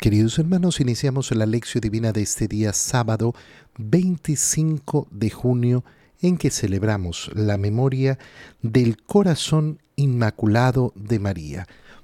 Queridos hermanos, iniciamos la lección divina de este día sábado 25 de junio en que celebramos la memoria del corazón inmaculado de María.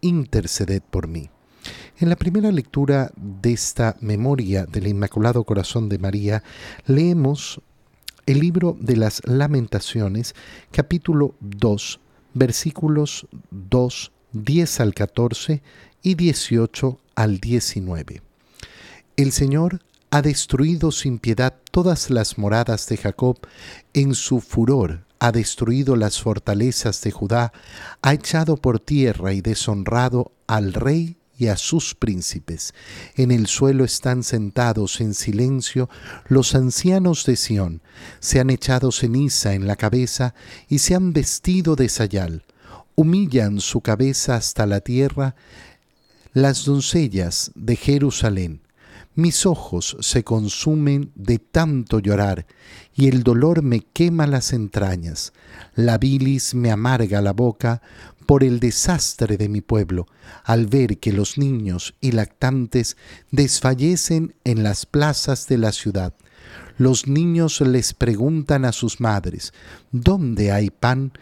interceded por mí. En la primera lectura de esta memoria del Inmaculado Corazón de María, leemos el libro de las lamentaciones, capítulo 2, versículos 2, 10 al 14 y 18 al 19. El Señor ha destruido sin piedad todas las moradas de Jacob en su furor ha destruido las fortalezas de Judá, ha echado por tierra y deshonrado al rey y a sus príncipes. En el suelo están sentados en silencio los ancianos de Sión, se han echado ceniza en la cabeza y se han vestido de sayal, humillan su cabeza hasta la tierra las doncellas de Jerusalén mis ojos se consumen de tanto llorar, y el dolor me quema las entrañas. La bilis me amarga la boca por el desastre de mi pueblo, al ver que los niños y lactantes desfallecen en las plazas de la ciudad. Los niños les preguntan a sus madres, ¿dónde hay pan?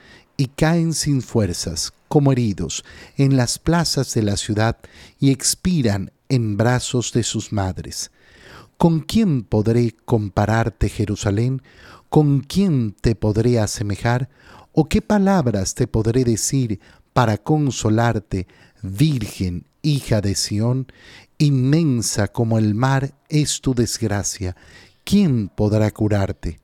y caen sin fuerzas, como heridos, en las plazas de la ciudad y expiran en brazos de sus madres. ¿Con quién podré compararte, Jerusalén? ¿Con quién te podré asemejar? ¿O qué palabras te podré decir para consolarte, Virgen, hija de Sión? Inmensa como el mar es tu desgracia. ¿Quién podrá curarte?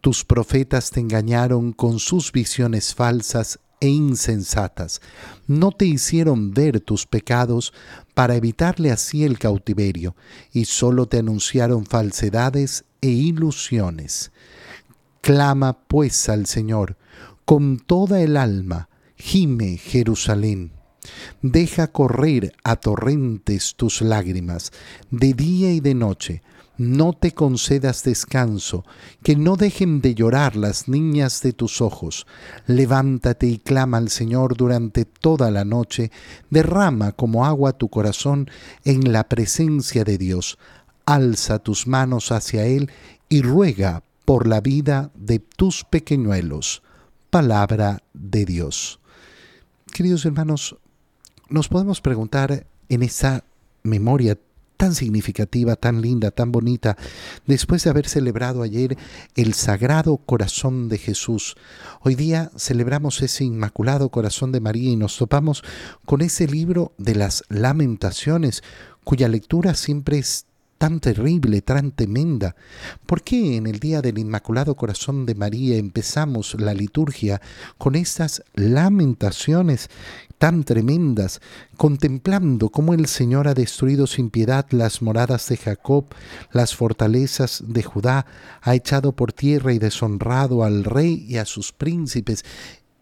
Tus profetas te engañaron con sus visiones falsas e insensatas. No te hicieron ver tus pecados para evitarle así el cautiverio, y sólo te anunciaron falsedades e ilusiones. Clama pues al Señor con toda el alma, gime Jerusalén. Deja correr a torrentes tus lágrimas, de día y de noche, no te concedas descanso, que no dejen de llorar las niñas de tus ojos. Levántate y clama al Señor durante toda la noche, derrama como agua tu corazón en la presencia de Dios. Alza tus manos hacia Él y ruega por la vida de tus pequeñuelos. Palabra de Dios. Queridos hermanos, nos podemos preguntar en esa memoria tan significativa, tan linda, tan bonita, después de haber celebrado ayer el Sagrado Corazón de Jesús. Hoy día celebramos ese Inmaculado Corazón de María y nos topamos con ese libro de las lamentaciones, cuya lectura siempre es tan terrible, tan tremenda? ¿Por qué en el día del Inmaculado Corazón de María empezamos la liturgia con estas lamentaciones tan tremendas, contemplando cómo el Señor ha destruido sin piedad las moradas de Jacob, las fortalezas de Judá, ha echado por tierra y deshonrado al rey y a sus príncipes,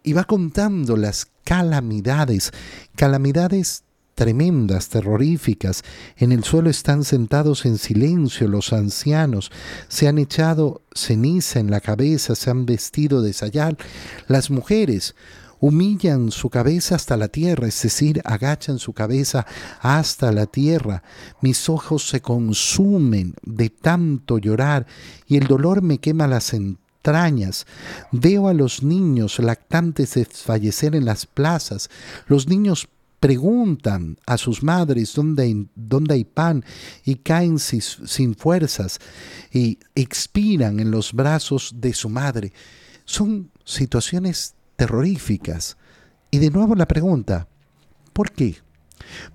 y va contando las calamidades, calamidades tremendas, terroríficas. En el suelo están sentados en silencio los ancianos, se han echado ceniza en la cabeza, se han vestido de sayal. Las mujeres humillan su cabeza hasta la tierra, es decir, agachan su cabeza hasta la tierra. Mis ojos se consumen de tanto llorar y el dolor me quema las entrañas. Veo a los niños lactantes desfallecer en las plazas. Los niños preguntan a sus madres dónde hay, dónde hay pan y caen sin, sin fuerzas y expiran en los brazos de su madre. Son situaciones terroríficas. Y de nuevo la pregunta, ¿por qué?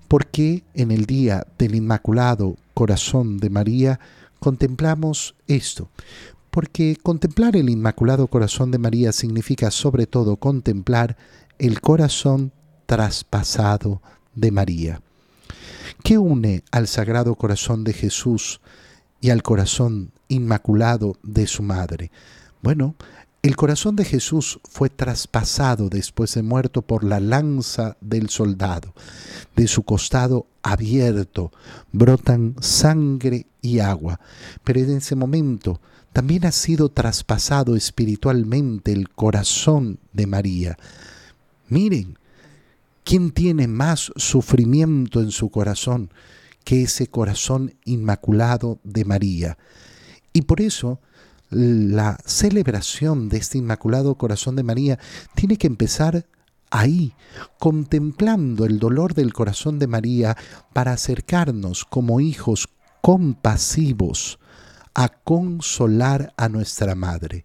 ¿Por qué en el día del Inmaculado Corazón de María contemplamos esto? Porque contemplar el Inmaculado Corazón de María significa sobre todo contemplar el corazón traspasado de María. ¿Qué une al Sagrado Corazón de Jesús y al corazón inmaculado de su madre? Bueno, el corazón de Jesús fue traspasado después de muerto por la lanza del soldado. De su costado abierto brotan sangre y agua. Pero en ese momento también ha sido traspasado espiritualmente el corazón de María. Miren, ¿quién tiene más sufrimiento en su corazón que ese corazón inmaculado de María? Y por eso la celebración de este Inmaculado Corazón de María tiene que empezar ahí, contemplando el dolor del corazón de María para acercarnos como hijos compasivos a consolar a nuestra Madre.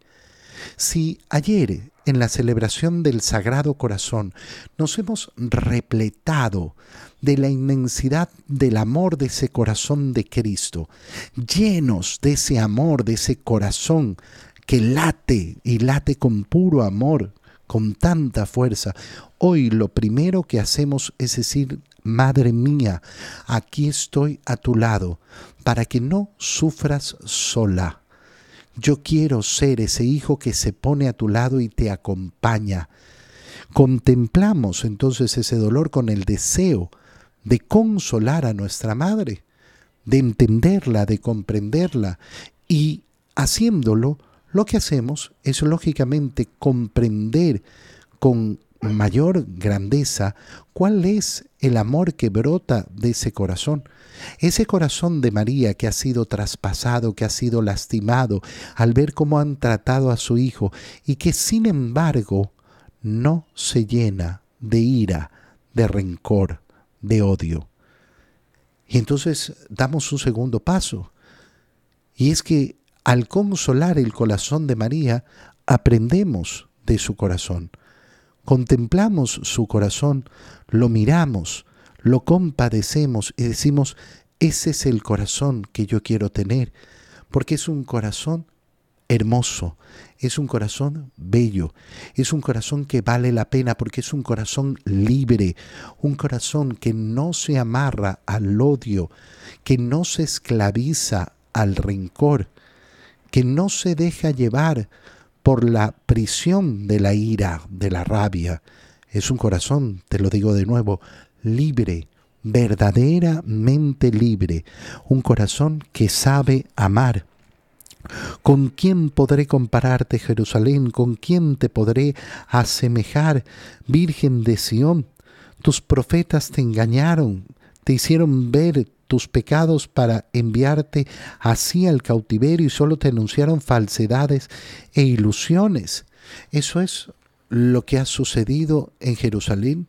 Si ayer en la celebración del Sagrado Corazón nos hemos repletado de la inmensidad del amor de ese corazón de Cristo, llenos de ese amor, de ese corazón que late y late con puro amor, con tanta fuerza. Hoy lo primero que hacemos es decir, Madre mía, aquí estoy a tu lado, para que no sufras sola. Yo quiero ser ese hijo que se pone a tu lado y te acompaña. Contemplamos entonces ese dolor con el deseo de consolar a nuestra madre, de entenderla, de comprenderla y haciéndolo, lo que hacemos es lógicamente comprender con mayor grandeza cuál es el amor que brota de ese corazón. Ese corazón de María que ha sido traspasado, que ha sido lastimado al ver cómo han tratado a su hijo y que sin embargo no se llena de ira, de rencor, de odio. Y entonces damos un segundo paso. Y es que al consolar el corazón de María, aprendemos de su corazón. Contemplamos su corazón, lo miramos, lo compadecemos y decimos, ese es el corazón que yo quiero tener, porque es un corazón hermoso, es un corazón bello, es un corazón que vale la pena porque es un corazón libre, un corazón que no se amarra al odio, que no se esclaviza al rencor, que no se deja llevar por la prisión de la ira, de la rabia. Es un corazón, te lo digo de nuevo, libre, verdaderamente libre, un corazón que sabe amar ¿Con quién podré compararte, Jerusalén? ¿Con quién te podré asemejar, Virgen de Sión? Tus profetas te engañaron, te hicieron ver tus pecados para enviarte así al cautiverio y solo te anunciaron falsedades e ilusiones. Eso es lo que ha sucedido en Jerusalén.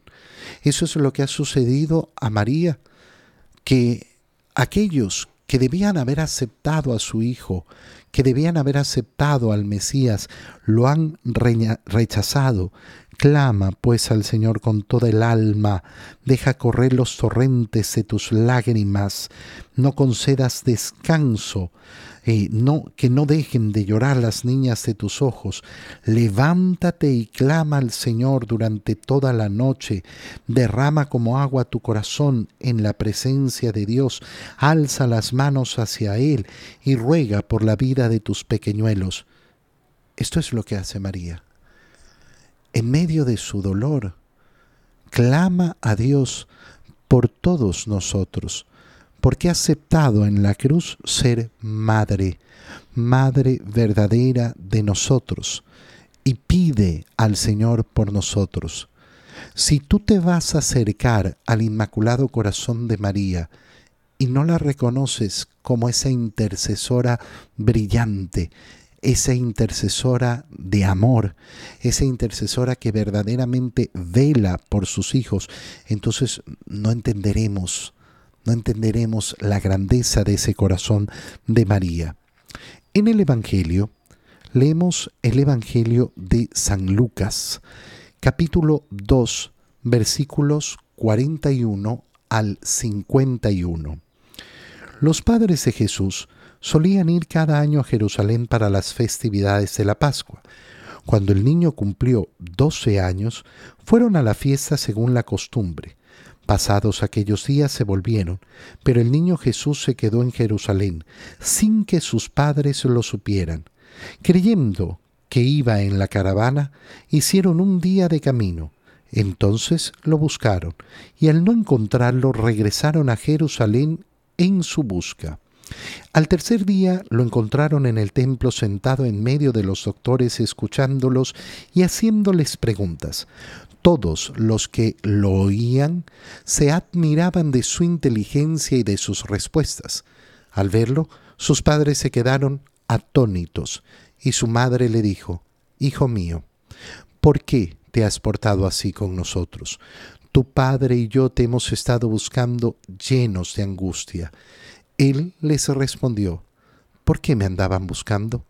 Eso es lo que ha sucedido a María, que aquellos que debían haber aceptado a su Hijo, que debían haber aceptado al Mesías, lo han rechazado. Clama pues al Señor con toda el alma, deja correr los torrentes de tus lágrimas, no concedas descanso no, que no dejen de llorar las niñas de tus ojos. Levántate y clama al Señor durante toda la noche. Derrama como agua tu corazón en la presencia de Dios. Alza las manos hacia Él y ruega por la vida de tus pequeñuelos. Esto es lo que hace María. En medio de su dolor, clama a Dios por todos nosotros porque ha aceptado en la cruz ser madre, madre verdadera de nosotros, y pide al Señor por nosotros. Si tú te vas a acercar al Inmaculado Corazón de María y no la reconoces como esa intercesora brillante, esa intercesora de amor, esa intercesora que verdaderamente vela por sus hijos, entonces no entenderemos no entenderemos la grandeza de ese corazón de María. En el Evangelio, leemos el Evangelio de San Lucas, capítulo 2, versículos 41 al 51. Los padres de Jesús solían ir cada año a Jerusalén para las festividades de la Pascua. Cuando el niño cumplió 12 años, fueron a la fiesta según la costumbre Pasados aquellos días se volvieron, pero el niño Jesús se quedó en Jerusalén, sin que sus padres lo supieran. Creyendo que iba en la caravana, hicieron un día de camino. Entonces lo buscaron, y al no encontrarlo regresaron a Jerusalén en su busca. Al tercer día lo encontraron en el templo sentado en medio de los doctores escuchándolos y haciéndoles preguntas. Todos los que lo oían se admiraban de su inteligencia y de sus respuestas. Al verlo, sus padres se quedaron atónitos y su madre le dijo, Hijo mío, ¿por qué te has portado así con nosotros? Padre y yo te hemos estado buscando llenos de angustia. Él les respondió, ¿por qué me andaban buscando?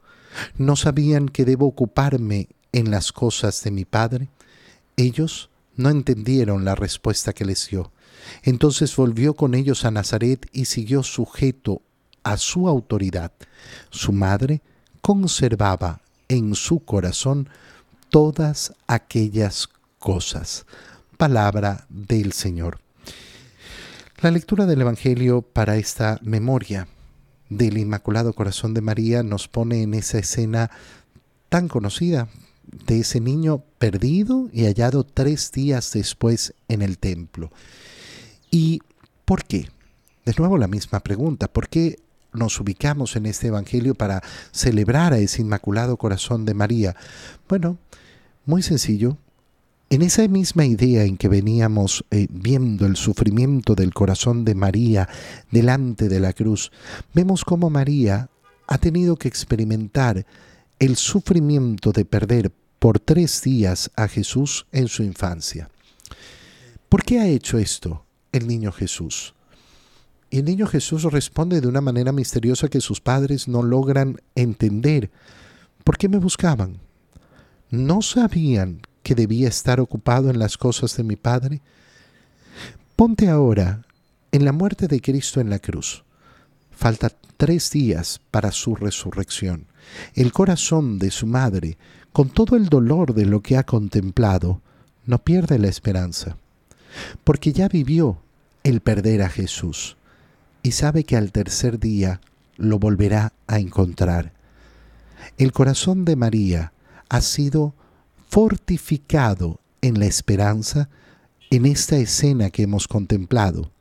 ¿No sabían que debo ocuparme en las cosas de mi padre? Ellos no entendieron la respuesta que les dio. Entonces volvió con ellos a Nazaret y siguió sujeto a su autoridad. Su madre conservaba en su corazón todas aquellas cosas. Palabra del Señor. La lectura del Evangelio para esta memoria del Inmaculado Corazón de María nos pone en esa escena tan conocida de ese niño perdido y hallado tres días después en el templo. ¿Y por qué? De nuevo la misma pregunta, ¿por qué nos ubicamos en este Evangelio para celebrar a ese Inmaculado Corazón de María? Bueno, muy sencillo. En esa misma idea en que veníamos eh, viendo el sufrimiento del corazón de María delante de la cruz, vemos cómo María ha tenido que experimentar el sufrimiento de perder por tres días a Jesús en su infancia. ¿Por qué ha hecho esto el niño Jesús? Y el niño Jesús responde de una manera misteriosa que sus padres no logran entender. ¿Por qué me buscaban? ¿No sabían que debía estar ocupado en las cosas de mi Padre? Ponte ahora en la muerte de Cristo en la cruz. Falta tres días para su resurrección. El corazón de su madre, con todo el dolor de lo que ha contemplado, no pierde la esperanza, porque ya vivió el perder a Jesús y sabe que al tercer día lo volverá a encontrar. El corazón de María ha sido fortificado en la esperanza en esta escena que hemos contemplado,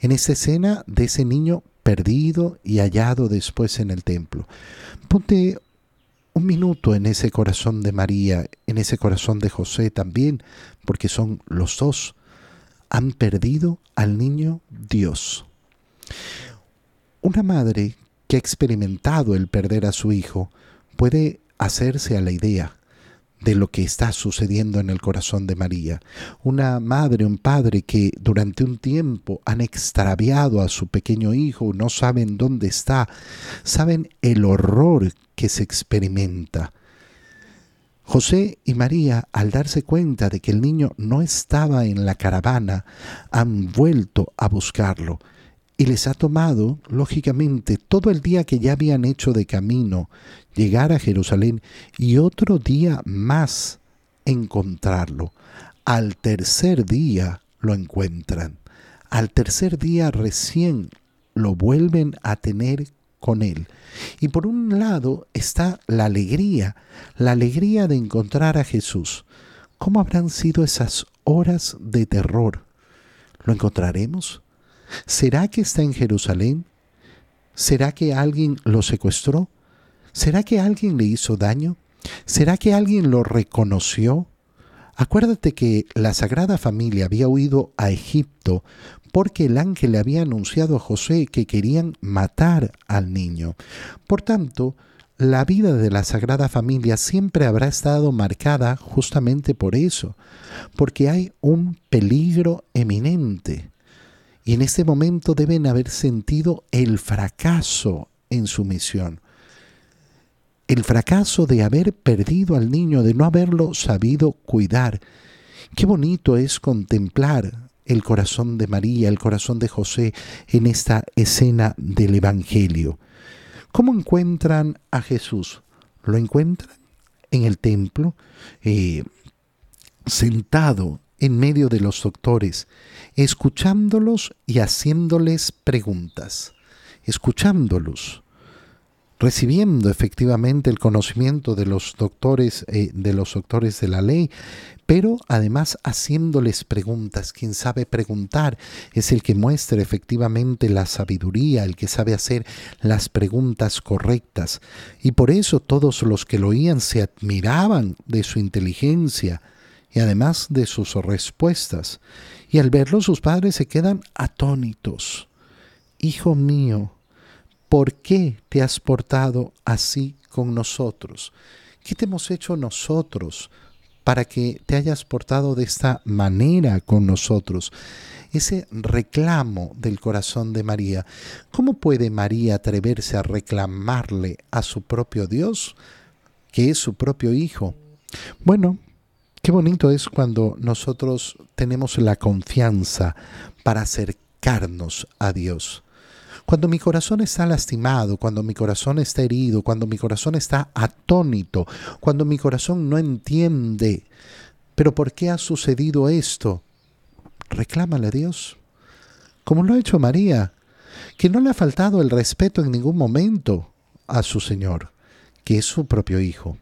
en esta escena de ese niño perdido y hallado después en el templo. Ponte un minuto en ese corazón de María, en ese corazón de José también, porque son los dos. Han perdido al niño Dios. Una madre que ha experimentado el perder a su hijo puede hacerse a la idea de lo que está sucediendo en el corazón de María. Una madre, un padre que durante un tiempo han extraviado a su pequeño hijo, no saben dónde está, saben el horror que se experimenta. José y María, al darse cuenta de que el niño no estaba en la caravana, han vuelto a buscarlo y les ha tomado, lógicamente, todo el día que ya habían hecho de camino, llegar a Jerusalén y otro día más encontrarlo. Al tercer día lo encuentran. Al tercer día recién lo vuelven a tener con él. Y por un lado está la alegría, la alegría de encontrar a Jesús. ¿Cómo habrán sido esas horas de terror? ¿Lo encontraremos? ¿Será que está en Jerusalén? ¿Será que alguien lo secuestró? ¿Será que alguien le hizo daño? ¿Será que alguien lo reconoció? Acuérdate que la Sagrada Familia había huido a Egipto porque el ángel le había anunciado a José que querían matar al niño. Por tanto, la vida de la Sagrada Familia siempre habrá estado marcada justamente por eso, porque hay un peligro eminente. Y en este momento deben haber sentido el fracaso en su misión. El fracaso de haber perdido al niño, de no haberlo sabido cuidar. Qué bonito es contemplar el corazón de María, el corazón de José en esta escena del Evangelio. ¿Cómo encuentran a Jesús? Lo encuentran en el templo, eh, sentado en medio de los doctores, escuchándolos y haciéndoles preguntas, escuchándolos, recibiendo efectivamente el conocimiento de los doctores, eh, de los doctores de la ley, pero además haciéndoles preguntas. Quien sabe preguntar es el que muestra efectivamente la sabiduría, el que sabe hacer las preguntas correctas. Y por eso todos los que lo oían se admiraban de su inteligencia y además de sus respuestas. Y al verlo sus padres se quedan atónitos. Hijo mío, ¿por qué te has portado así con nosotros? ¿Qué te hemos hecho nosotros para que te hayas portado de esta manera con nosotros? Ese reclamo del corazón de María. ¿Cómo puede María atreverse a reclamarle a su propio Dios, que es su propio Hijo? Bueno, Qué bonito es cuando nosotros tenemos la confianza para acercarnos a Dios. Cuando mi corazón está lastimado, cuando mi corazón está herido, cuando mi corazón está atónito, cuando mi corazón no entiende, pero ¿por qué ha sucedido esto? Reclámale a Dios, como lo ha hecho María, que no le ha faltado el respeto en ningún momento a su Señor, que es su propio Hijo.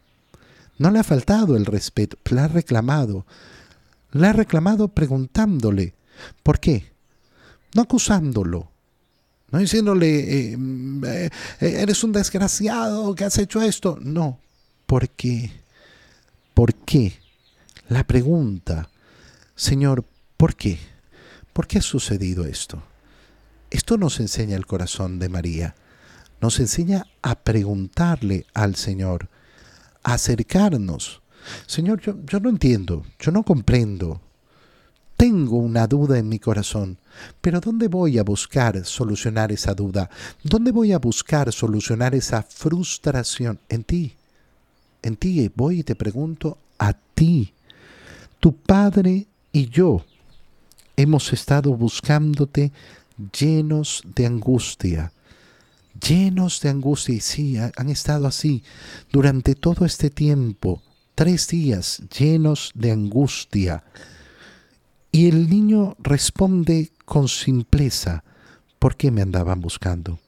No le ha faltado el respeto, le ha reclamado. Le ha reclamado preguntándole, ¿por qué? No acusándolo, no diciéndole, eh, eh, eres un desgraciado que has hecho esto. No, ¿por qué? ¿Por qué? La pregunta, Señor, ¿por qué? ¿Por qué ha sucedido esto? Esto nos enseña el corazón de María. Nos enseña a preguntarle al Señor, acercarnos. Señor, yo, yo no entiendo, yo no comprendo. Tengo una duda en mi corazón, pero ¿dónde voy a buscar solucionar esa duda? ¿Dónde voy a buscar solucionar esa frustración? En ti. En ti voy y te pregunto a ti. Tu Padre y yo hemos estado buscándote llenos de angustia, llenos de angustia. Y sí, han estado así durante todo este tiempo, tres días llenos de angustia. Y el niño responde con simpleza, ¿por qué me andaban buscando?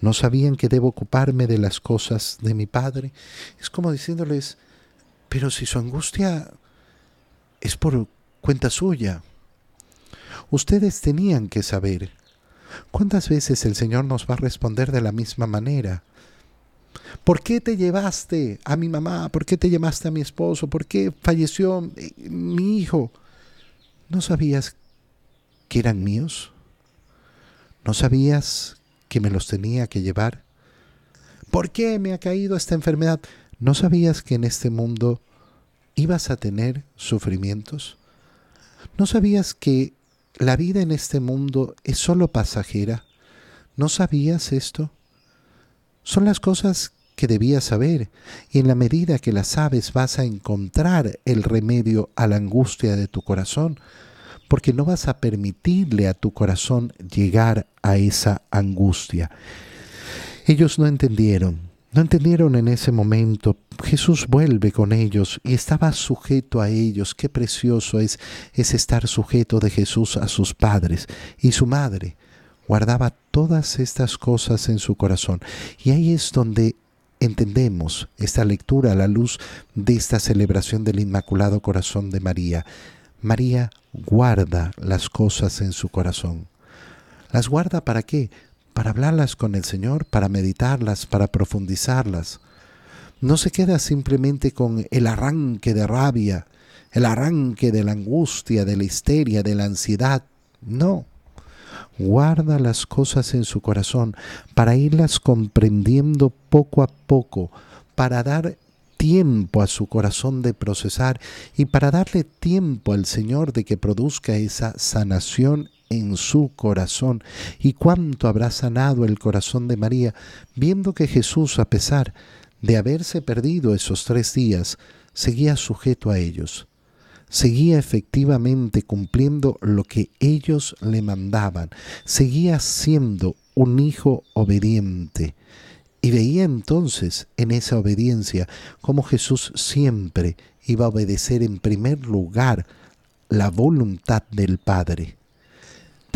¿No sabían que debo ocuparme de las cosas de mi padre? Es como diciéndoles, pero si su angustia es por cuenta suya. Ustedes tenían que saber ¿Cuántas veces el Señor nos va a responder de la misma manera? ¿Por qué te llevaste a mi mamá? ¿Por qué te llevaste a mi esposo? ¿Por qué falleció mi hijo? ¿No sabías que eran míos? ¿No sabías que me los tenía que llevar? ¿Por qué me ha caído esta enfermedad? ¿No sabías que en este mundo ibas a tener sufrimientos? ¿No sabías que la vida en este mundo es solo pasajera. ¿No sabías esto? Son las cosas que debías saber, y en la medida que las sabes vas a encontrar el remedio a la angustia de tu corazón, porque no vas a permitirle a tu corazón llegar a esa angustia. Ellos no entendieron, no entendieron en ese momento. Jesús vuelve con ellos y estaba sujeto a ellos. Qué precioso es, es estar sujeto de Jesús a sus padres y su madre. Guardaba todas estas cosas en su corazón. Y ahí es donde entendemos esta lectura a la luz de esta celebración del Inmaculado Corazón de María. María guarda las cosas en su corazón. ¿Las guarda para qué? Para hablarlas con el Señor, para meditarlas, para profundizarlas. No se queda simplemente con el arranque de rabia, el arranque de la angustia, de la histeria, de la ansiedad. No. Guarda las cosas en su corazón para irlas comprendiendo poco a poco, para dar tiempo a su corazón de procesar y para darle tiempo al Señor de que produzca esa sanación en su corazón. Y cuánto habrá sanado el corazón de María, viendo que Jesús, a pesar de haberse perdido esos tres días, seguía sujeto a ellos. Seguía efectivamente cumpliendo lo que ellos le mandaban. Seguía siendo un hijo obediente. Y veía entonces en esa obediencia cómo Jesús siempre iba a obedecer en primer lugar la voluntad del Padre.